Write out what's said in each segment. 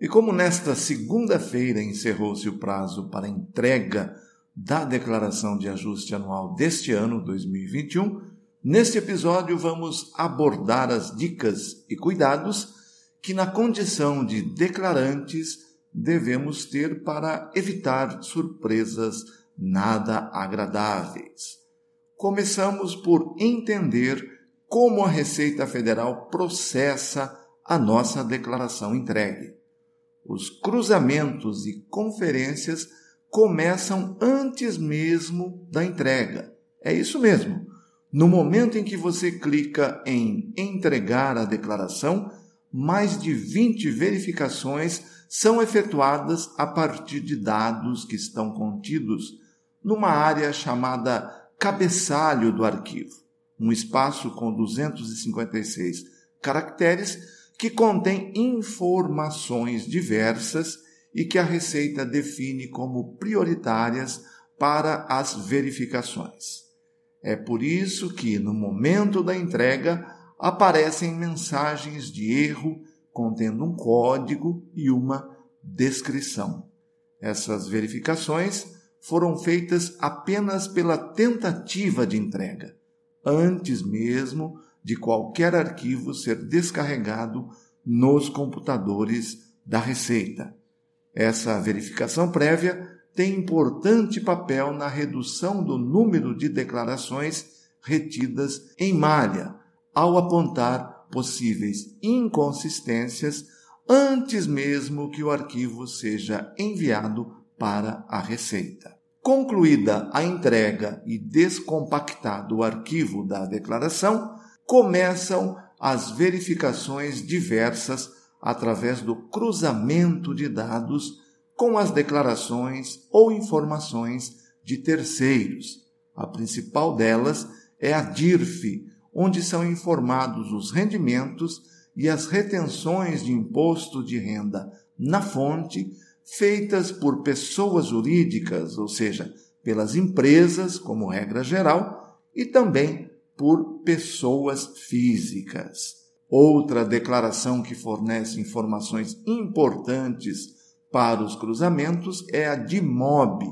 E como nesta segunda-feira encerrou-se o prazo para entrega da declaração de ajuste anual deste ano, 2021, neste episódio vamos abordar as dicas e cuidados que, na condição de declarantes, devemos ter para evitar surpresas nada agradáveis. Começamos por entender como a Receita Federal processa a nossa declaração entregue. Os cruzamentos e conferências começam antes mesmo da entrega. É isso mesmo. No momento em que você clica em entregar a declaração, mais de 20 verificações são efetuadas a partir de dados que estão contidos numa área chamada cabeçalho do arquivo, um espaço com 256 caracteres que contém informações diversas e que a Receita define como prioritárias para as verificações. É por isso que, no momento da entrega, aparecem mensagens de erro contendo um código e uma descrição. Essas verificações foram feitas apenas pela tentativa de entrega, antes mesmo de qualquer arquivo ser descarregado nos computadores da Receita. Essa verificação prévia tem importante papel na redução do número de declarações retidas em malha, ao apontar possíveis inconsistências antes mesmo que o arquivo seja enviado para a Receita. Concluída a entrega e descompactado o arquivo da declaração, começam as verificações diversas através do cruzamento de dados com as declarações ou informações de terceiros. A principal delas é a DIRF, onde são informados os rendimentos e as retenções de imposto de renda na fonte feitas por pessoas jurídicas, ou seja, pelas empresas, como regra geral, e também por pessoas físicas. Outra declaração que fornece informações importantes para os cruzamentos é a DIMOB,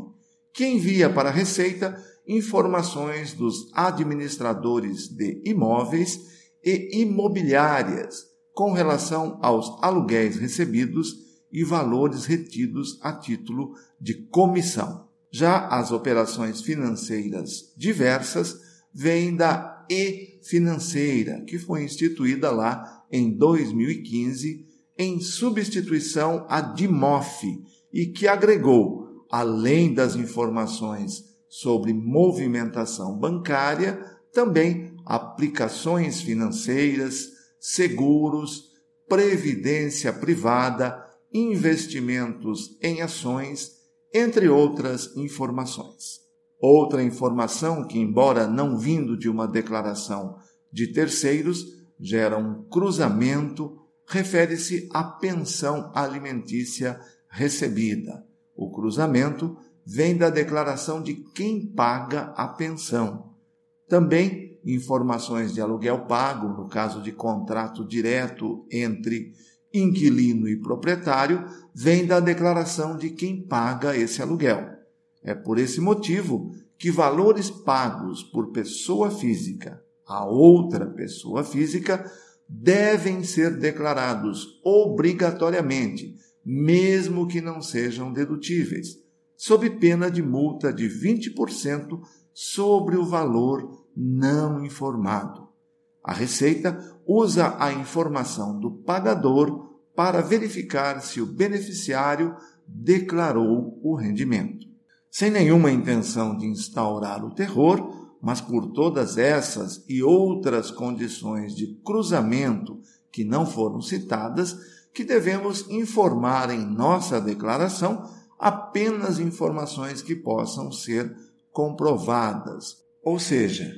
que envia para a Receita informações dos administradores de imóveis e imobiliárias com relação aos aluguéis recebidos e valores retidos a título de comissão. Já as operações financeiras diversas vêm da e financeira, que foi instituída lá em 2015 em substituição à DIMOF e que agregou, além das informações sobre movimentação bancária, também aplicações financeiras, seguros, previdência privada, investimentos em ações, entre outras informações. Outra informação que, embora não vindo de uma declaração de terceiros, gera um cruzamento, refere-se à pensão alimentícia recebida. O cruzamento vem da declaração de quem paga a pensão. Também informações de aluguel pago, no caso de contrato direto entre inquilino e proprietário, vem da declaração de quem paga esse aluguel. É por esse motivo que valores pagos por pessoa física a outra pessoa física devem ser declarados obrigatoriamente, mesmo que não sejam dedutíveis, sob pena de multa de 20% sobre o valor não informado. A Receita usa a informação do pagador para verificar se o beneficiário declarou o rendimento sem nenhuma intenção de instaurar o terror, mas por todas essas e outras condições de cruzamento que não foram citadas, que devemos informar em nossa declaração apenas informações que possam ser comprovadas, ou seja,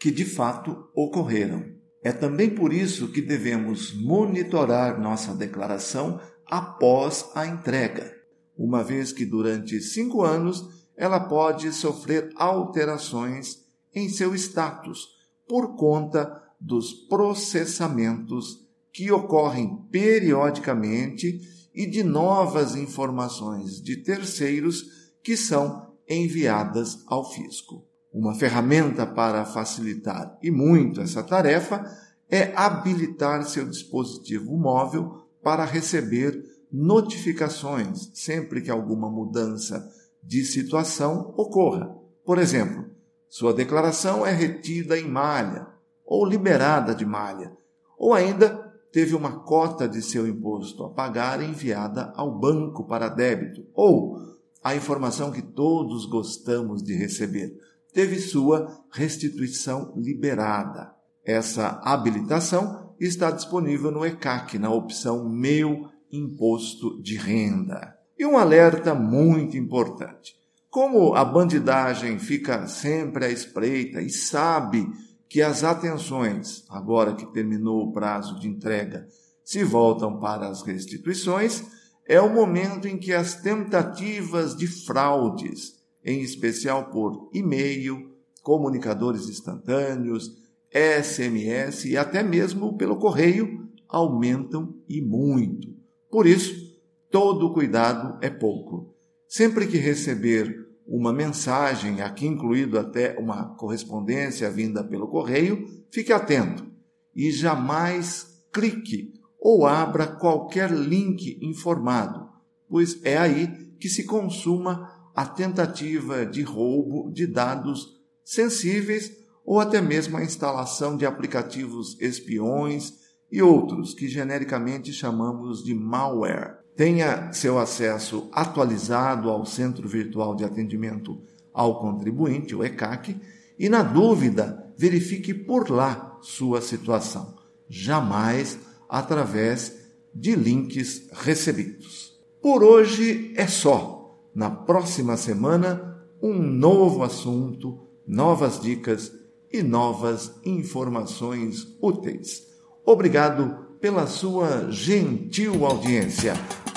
que de fato ocorreram. É também por isso que devemos monitorar nossa declaração após a entrega, uma vez que durante cinco anos ela pode sofrer alterações em seu status por conta dos processamentos que ocorrem periodicamente e de novas informações de terceiros que são enviadas ao fisco. Uma ferramenta para facilitar e muito essa tarefa é habilitar seu dispositivo móvel para receber notificações sempre que alguma mudança de situação ocorra. Por exemplo, sua declaração é retida em malha ou liberada de malha, ou ainda teve uma cota de seu imposto a pagar enviada ao banco para débito, ou a informação que todos gostamos de receber teve sua restituição liberada. Essa habilitação está disponível no ECAC, na opção Meu Imposto de Renda. E um alerta muito importante. Como a bandidagem fica sempre à espreita e sabe que as atenções, agora que terminou o prazo de entrega, se voltam para as restituições, é o momento em que as tentativas de fraudes em especial por e-mail, comunicadores instantâneos, SMS e até mesmo pelo correio, aumentam e muito. Por isso, todo cuidado é pouco. Sempre que receber uma mensagem, aqui incluído até uma correspondência vinda pelo correio, fique atento e jamais clique ou abra qualquer link informado, pois é aí que se consuma a tentativa de roubo de dados sensíveis ou até mesmo a instalação de aplicativos espiões e outros que genericamente chamamos de malware. Tenha seu acesso atualizado ao Centro Virtual de Atendimento ao Contribuinte, o ECAC, e na dúvida, verifique por lá sua situação, jamais através de links recebidos. Por hoje é só. Na próxima semana, um novo assunto, novas dicas e novas informações úteis. Obrigado pela sua gentil audiência.